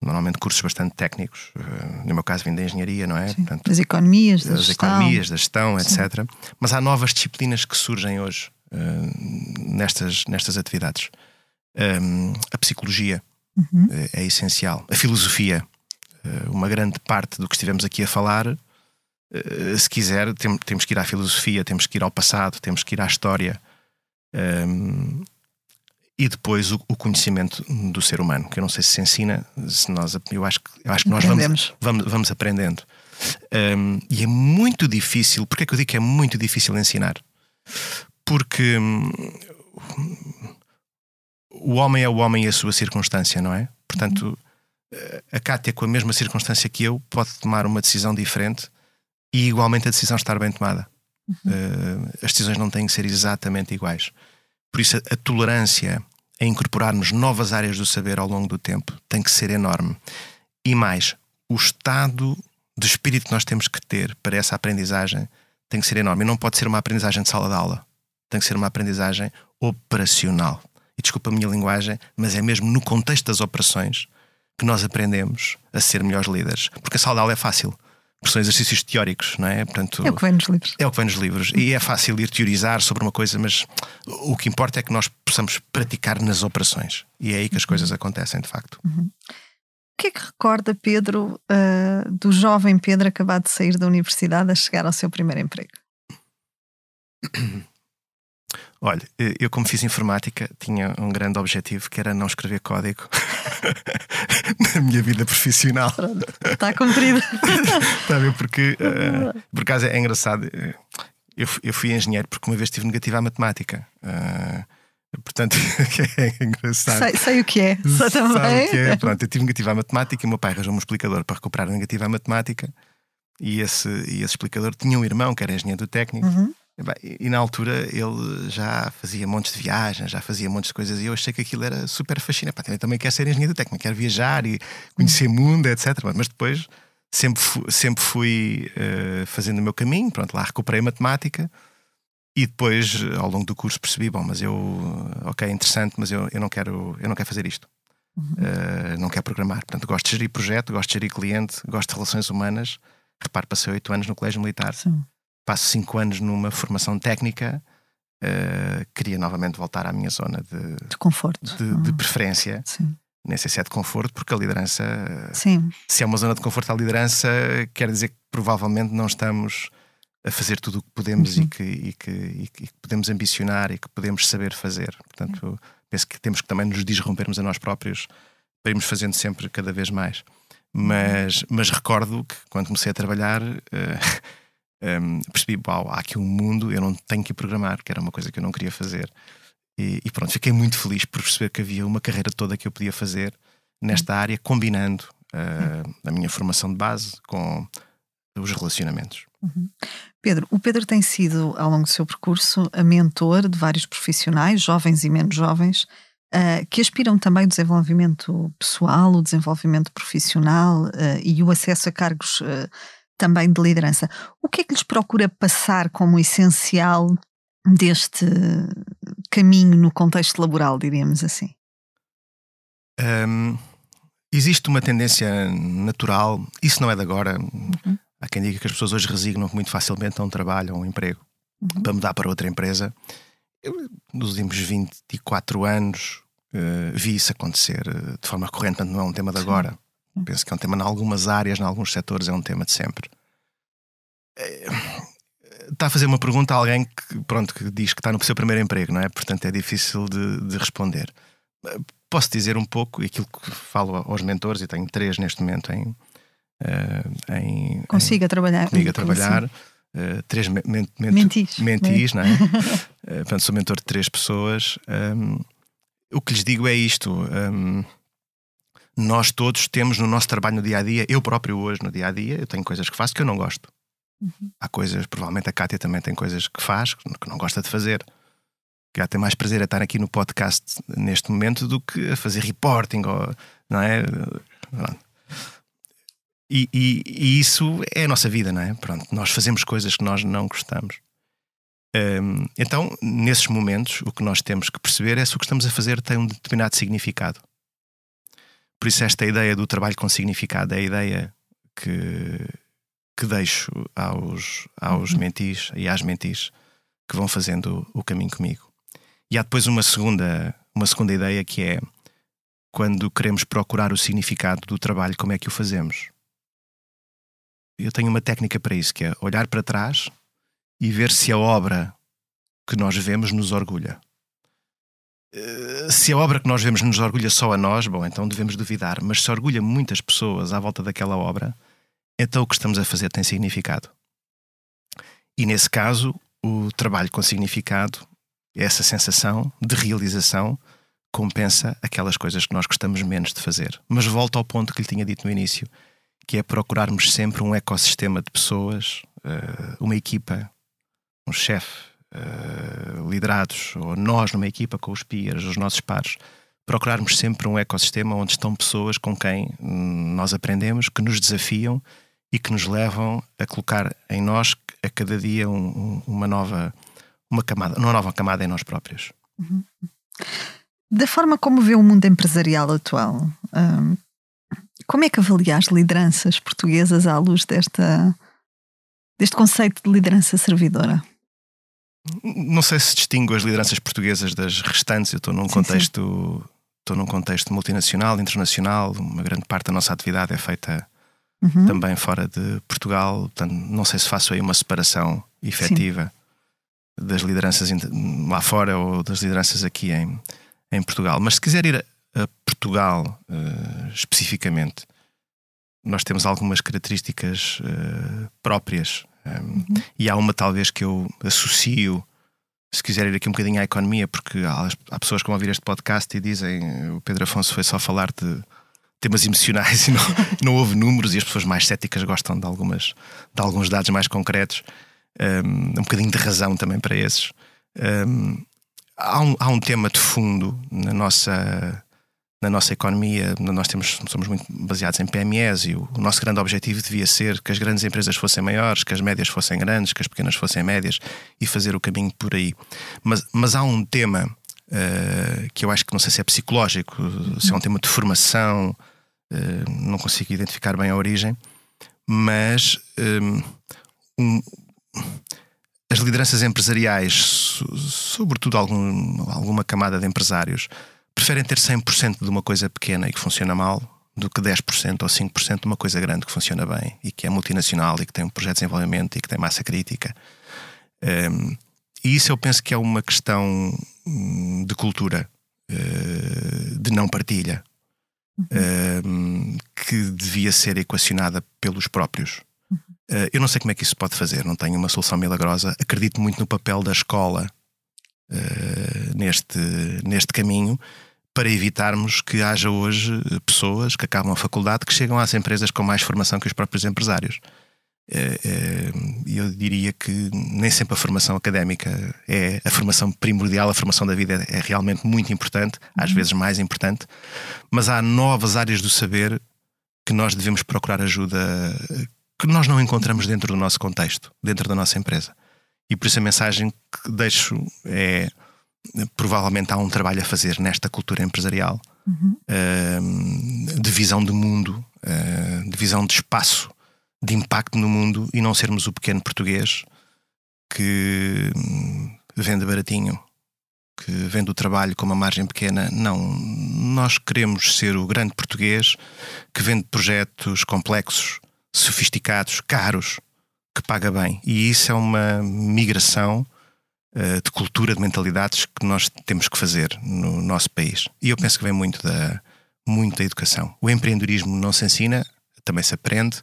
normalmente cursos bastante técnicos. Eh, no meu caso, vim da engenharia, não é? Portanto, das economias, da das gestão. economias, da gestão, etc. Mas há novas disciplinas que surgem hoje uh, nestas, nestas atividades. Um, a psicologia Uhum. é essencial. A filosofia, uma grande parte do que estivemos aqui a falar. uh, se quiser, tem- temos que ir à filosofia, temos que ir ao passado, temos que ir à história. Um, e depois o, o conhecimento do ser humano, que eu não sei se se ensina, se nós, eu acho que, eu acho que nós vamos, vamos, vamos aprendendo. Um, e é muito difícil, porque é que eu digo que é muito difícil ensinar? Porque hum, o homem é o homem e a sua circunstância, não é? Portanto, a Cátia, com a mesma circunstância que eu, pode tomar uma decisão diferente e igualmente a decisão estar bem tomada. Uh, as decisões não têm que ser exatamente iguais. Por isso, a, a tolerância a incorporarmos novas áreas do saber ao longo do tempo tem que ser enorme. E mais, o estado de espírito que nós temos que ter para essa aprendizagem tem que ser enorme. E não pode ser uma aprendizagem de sala de aula. Tem que ser uma aprendizagem operacional. E desculpa a minha linguagem, mas é mesmo no contexto das operações que nós aprendemos a ser melhores líderes. Porque a sala de aula é fácil. Porque são exercícios teóricos, não é? Portanto, É o que vem nos livros. é o que vem nos livros. E é fácil ir teorizar sobre uma coisa, mas o que importa é que nós possamos praticar nas operações. E é aí que as coisas acontecem, de facto. O que é que recorda Pedro ah, do jovem Pedro acabado de sair da universidade a chegar ao seu primeiro emprego? Olha, eu como fiz informática tinha um grande objetivo que era não escrever código na minha vida profissional. Está cumprido. Está a ver? Porque, eh, por acaso, é engraçado. eh, Eu, eu fui engenheiro porque uma vez tive negativa à matemática. Eh, portanto, é engraçado. sei, sei o que é. Sei Sabe também. o que é? Pronto, eu tive negativa à matemática e o meu pai arranjou um explicador para recuperar a negativa à matemática. E esse, e esse explicador tinha um irmão que era engenheiro do técnico. Uhum. E, na altura ele já fazia montes de viagens, já fazia montes de coisas. E eu achei que aquilo era super fascinante. Eu também quero ser engenheiro técnico, quero viajar e conhecer mundo, etc. Mas depois sempre fui, sempre fui eh, fazendo o meu caminho. Pronto, lá recuperei a matemática. E depois, eh, ao longo do curso, percebi: bom, mas eu, ok, interessante, mas eu, eu, não, quero, eu não quero fazer isto. Uh, não quero programar. Portanto, gosto de gerir projeto, gosto de gerir cliente, gosto de relações humanas. Repare, passei oito anos no Colégio Militar, Sim. Passo cinco anos numa formação técnica. uh, queria novamente voltar à minha zona de, De conforto. de, de Hum, preferência. Sim. Nem sei se é de conforto, porque a liderança, Sim. se é uma zona de conforto à liderança, quer dizer que provavelmente não estamos a fazer tudo o que podemos Uhum. e, que, e, que, e que podemos ambicionar e que podemos saber fazer. Portanto, penso que temos que também nos desrompermos a nós próprios para irmos fazendo sempre cada vez mais. Mas, mas recordo que quando comecei a trabalhar eh, em, percebi, uau, há aqui um mundo, eu não tenho que programar, que era uma coisa que eu não queria fazer. E, e pronto, fiquei muito feliz por perceber que havia uma carreira toda que eu podia fazer nesta área, combinando eh, a minha formação de base com os relacionamentos. Pedro, o Pedro tem sido, ao longo do seu percurso, a mentor de vários profissionais, jovens e menos jovens, ah, que aspiram também o desenvolvimento pessoal, o desenvolvimento profissional ah, e o acesso a cargos ah, também de liderança. O que é que lhes procura passar como essencial deste caminho no contexto laboral, diríamos assim? Hum, existe uma tendência natural, isso não é de agora. Há quem diga que as pessoas hoje resignam muito facilmente a um trabalho, a um emprego, Uhum. para mudar para outra empresa. Eu, nos últimos 24 anos, eh, vi isso acontecer eh, de forma corrente, portanto, não é um tema de agora. Penso que é um tema em algumas áreas, em alguns setores, é um tema de sempre. Está a fazer uma pergunta a alguém que, pronto, que diz que está no seu primeiro emprego, não é? Portanto, é difícil de, de responder. Posso dizer um pouco aquilo que falo aos mentores, e tenho três neste momento em. eh, em Consiga trabalhar. comigo a trabalhar, eh, três men men men- Mentis. mentis, não é? Eh, portanto, sou mentor de três pessoas. Um, o que lhes digo é isto: um, nós todos temos no nosso trabalho no dia a dia, eu próprio hoje no dia a dia, eu tenho coisas que faço que eu não gosto. Há coisas, provavelmente a Kátia também tem coisas que faz que não gosta de fazer. Que tem mais prazer a estar aqui no podcast neste momento do que a fazer reporting, ou, não é? E, e, e, isso é a nossa vida, não é? Pronto, nós fazemos coisas que nós não gostamos. Um, então, nesses momentos, o que nós temos que perceber é se o que estamos a fazer tem um determinado significado. Por isso, esta ideia do trabalho com significado é a ideia que, que deixo aos, aos uhum. mentis e às mentis que vão fazendo o caminho comigo. E há depois uma segunda, uma segunda ideia que é quando queremos procurar o significado do trabalho, como é que o fazemos? Eu tenho uma técnica para isso, que é olhar para trás e ver se a obra que nós vemos nos orgulha. Eh, se a obra que nós vemos nos orgulha só a nós, bom, então devemos duvidar. Mas se orgulha muitas pessoas à volta daquela obra, então o que estamos a fazer tem significado. E nesse caso, o trabalho com significado, essa sensação de realização, compensa aquelas coisas que nós gostamos menos de fazer. Mas volta ao ponto que lhe tinha dito no início, que é procurarmos sempre um ecossistema de pessoas, eh, uma equipa, um chefe, uh, liderados, ou nós numa equipa com os peers, os nossos pares, procurarmos sempre um ecossistema onde estão pessoas com quem nós aprendemos, que nos desafiam e que nos levam a colocar em nós a cada dia um, uma nova uma camada, uma nova camada em nós próprios. Uhum. Da forma como vê o mundo empresarial atual, um, como é que avalia as lideranças portuguesas à luz desta, deste conceito de liderança servidora? Não sei se distingo as lideranças portuguesas das restantes. Eu estou num sim, contexto, sim. estou num contexto multinacional, internacional. Uma grande parte da nossa atividade é feita uhum. também fora de Portugal. Portanto, não sei se faço aí uma separação efetiva sim. das lideranças lá fora ou das lideranças aqui em, em Portugal. Mas se quiser ir a, a Portugal uh, especificamente, nós temos algumas características uh, próprias um, uhum. E há uma, talvez, que eu associo, se quiser ir aqui um bocadinho à economia, porque há, há pessoas que vão ouvir este podcast e dizem o Pedro Afonso foi só falar de temas emocionais e não, não houve números, e as pessoas mais céticas gostam de, algumas, de alguns dados mais concretos. Um, um bocadinho de razão também para esses. Um, há, um, há um tema de fundo na nossa na nossa economia, nós temos, somos muito baseados em PMEs e o, o, nosso grande objetivo devia ser que as grandes empresas fossem maiores, que as médias fossem grandes, que as pequenas fossem médias e fazer o caminho por aí. Mas, mas há um tema uh, que eu acho que não sei se é psicológico, se é um tema de formação, uh, não consigo identificar bem a origem, mas um, um, as lideranças empresariais, sobretudo algum, alguma camada de empresários, preferem ter 100% de uma coisa pequena e que funciona mal do que 10% ou 5% de uma coisa grande que funciona bem e que é multinacional e que tem um projeto de desenvolvimento e que tem massa crítica. Um, e isso eu penso que é uma questão hum, de cultura, uh, de não partilha, uhum. um, que devia ser equacionada pelos próprios. Uh, eu não sei como é que isso pode fazer, não tenho uma solução milagrosa. Acredito muito no papel da escola uh, neste, neste caminho para evitarmos que haja hoje pessoas que acabam a faculdade que chegam às empresas com mais formação que os próprios empresários. É, é, eu diria que nem sempre a formação académica é a formação primordial, a formação da vida é realmente muito importante, às uhum. vezes mais importante, mas há novas áreas do saber que nós devemos procurar ajuda que nós não encontramos dentro do nosso contexto, dentro da nossa empresa. E por isso a mensagem que deixo é provavelmente há um trabalho a fazer nesta cultura empresarial uhum. uh, de visão de mundo, uh, de visão de espaço, de impacto no mundo e não sermos o pequeno português que hum, vende baratinho, que vende o trabalho com uma margem pequena. Não, nós queremos ser o grande português que vende projetos complexos, sofisticados, caros, que paga bem. E isso é uma migração de cultura, de mentalidades que nós temos que fazer no nosso país. E eu penso que vem muito da, muito da educação. O empreendedorismo não se ensina, também se aprende,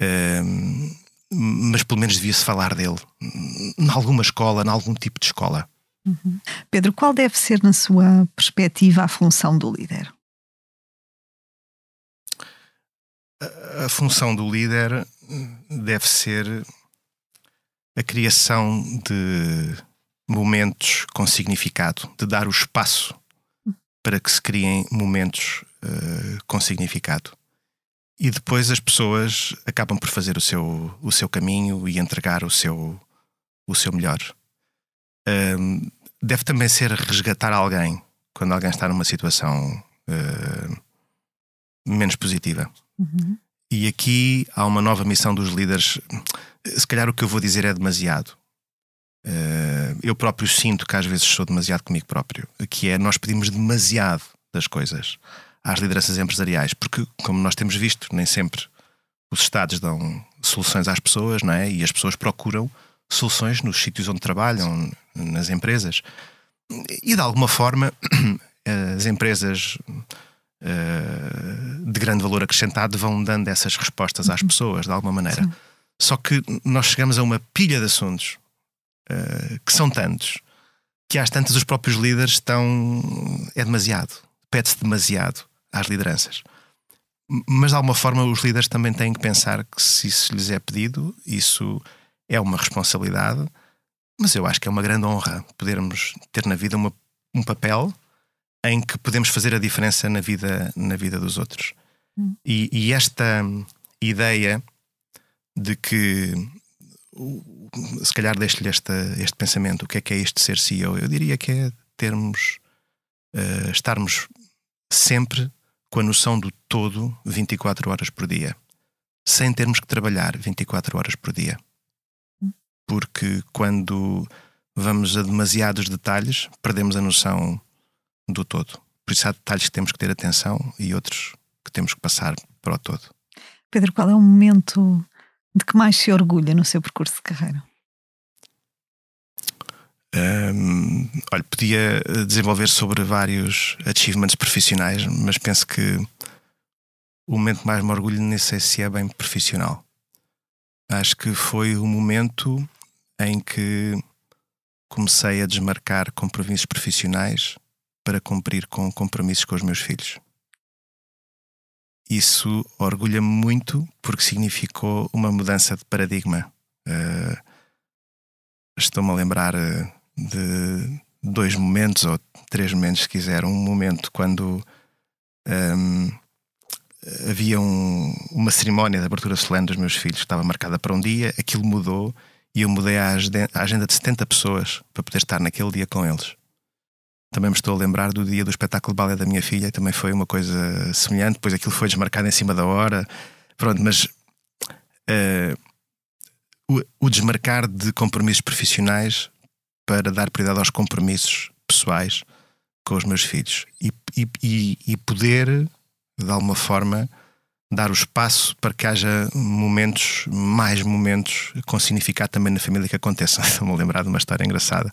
ehm, mas pelo menos devia-se falar dele em alguma escola, em algum tipo de escola. Uhum. Pedro, qual deve ser, na sua perspectiva, a função do líder? A, a função do líder deve ser a criação de momentos com significado, de dar o espaço para que se criem momentos uh, com significado. e depois as pessoas acabam por fazer o seu, o seu caminho e entregar o seu, o seu melhor. Um, deve também ser resgatar alguém quando alguém está numa situação uh, menos positiva. Uhum. E aqui há uma nova missão dos líderes. Se calhar o que eu vou dizer é demasiado. Uh, eu próprio sinto que às vezes sou demasiado comigo próprio. Que é nós pedimos demasiado das coisas às lideranças empresariais, porque, como nós temos visto, nem sempre os Estados dão soluções às pessoas, não é? E as pessoas procuram soluções nos sítios onde trabalham, nas empresas. E de alguma forma, as empresas uh, de grande valor acrescentado vão dando essas respostas às uhum. pessoas, de alguma maneira. Sim. Só que nós chegamos a uma pilha de assuntos uh, que são tantos que às tantas os próprios líderes estão. É demasiado. Pede-se demasiado às lideranças. Mas de alguma forma os líderes também têm que pensar que se isso lhes é pedido, isso é uma responsabilidade, mas eu acho que é uma grande honra podermos ter na vida uma, um papel em que podemos fazer a diferença na vida, na vida dos outros. Hum. E, e, esta ideia de que se calhar este, este pensamento, o que é que é este ser CEO? Eu diria que é termos uh, estarmos sempre com a noção do todo 24 horas por dia, sem termos que trabalhar 24 horas por dia. Porque quando vamos a demasiados detalhes, perdemos a noção do todo. Por isso há detalhes que temos que ter atenção e outros que temos que passar para o todo. Pedro, qual é o momento de que mais se orgulha no seu percurso de carreira? Um, olha, podia desenvolver sobre vários achievements profissionais, mas penso que o momento que mais me orgulho nem sei se é bem profissional. Acho que foi o momento em que comecei a desmarcar compromissos profissionais para cumprir com compromissos com os meus filhos. Isso orgulha-me muito porque significou uma mudança de paradigma. Uh, Estou-me a lembrar uh, de dois momentos ou três momentos, se quiser. Um momento quando um, havia um, uma cerimónia de abertura solene dos meus filhos que estava marcada para um dia, aquilo mudou e eu mudei a agenda de 70 pessoas para poder estar naquele dia com eles. Também me estou a lembrar do dia do espetáculo de balé da minha filha, também foi uma coisa semelhante, depois aquilo foi desmarcado em cima da hora. Pronto, mas uh, o, o desmarcar de compromissos profissionais para dar prioridade aos compromissos pessoais com os meus filhos e, e, e poder, de alguma forma, dar o espaço para que haja momentos, mais momentos com significado também na família que aconteçam. Estou-me a lembrar de uma história engraçada.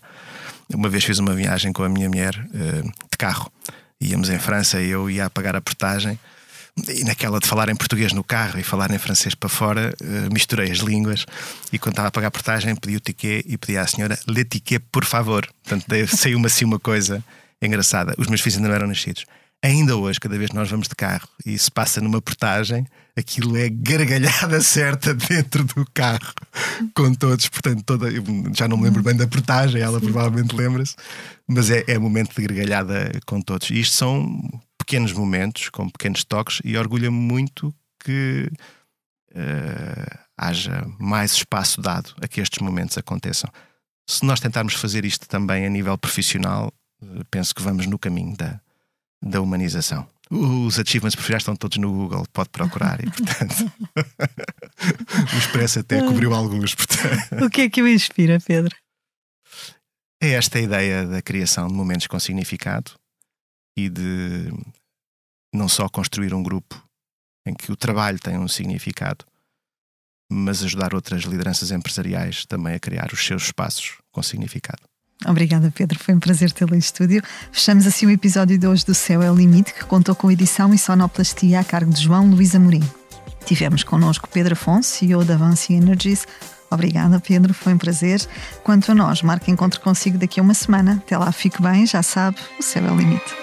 Uma vez fiz uma viagem com a minha mulher uh, de carro. Íamos em França eu ia a pagar a portagem e naquela de falar em português no carro e falar em francês para fora, uh, misturei as línguas e quando estava a pagar a portagem pedi o ticket e pedi à senhora le ticket, por favor. Portanto, saiu-me assim uma coisa engraçada. Os meus filhos ainda não eram nascidos. Ainda hoje, cada vez que nós vamos de carro e se passa numa portagem, aquilo é gargalhada certa dentro do carro com todos. Portanto, toda, já não me lembro bem da portagem, ela Sim. provavelmente lembra-se, mas é, é momento de gargalhada com todos. E isto são pequenos momentos, com pequenos toques, e orgulha-me muito que uh, haja mais espaço dado a que estes momentos aconteçam. Se nós tentarmos fazer isto também a nível profissional, uh, penso que vamos no caminho da, da humanização. Os achievements profissionais estão todos no Google, pode procurar e, portanto, o Expresso até cobriu alguns. Portanto. O que é que o inspira, Pedro? É esta ideia da criação de momentos com significado e de não só construir um grupo em que o trabalho tem um significado, mas ajudar outras lideranças empresariais também a criar os seus espaços com significado. Obrigada, Pedro. Foi um prazer tê-lo em estúdio. Fechamos assim o episódio de hoje do Céu é o Limite, que contou com edição e sonoplastia a cargo de João Luís Amorim. Tivemos connosco Pedro Afonso, CEO da Avanci Energies. Obrigada, Pedro. Foi um prazer. Quanto a nós, marque encontro consigo daqui a uma semana. Até lá, fique bem. Já sabe, o céu é o limite.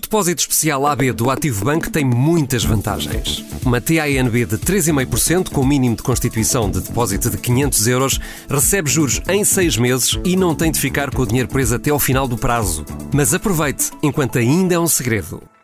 Depósito especial AB do Ativo Banco tem muitas vantagens. Uma TANB de 3,5% com mínimo de constituição de depósito de 500 euros recebe juros em 6 meses e não tem de ficar com o dinheiro preso até ao final do prazo. Mas aproveite enquanto ainda é um segredo.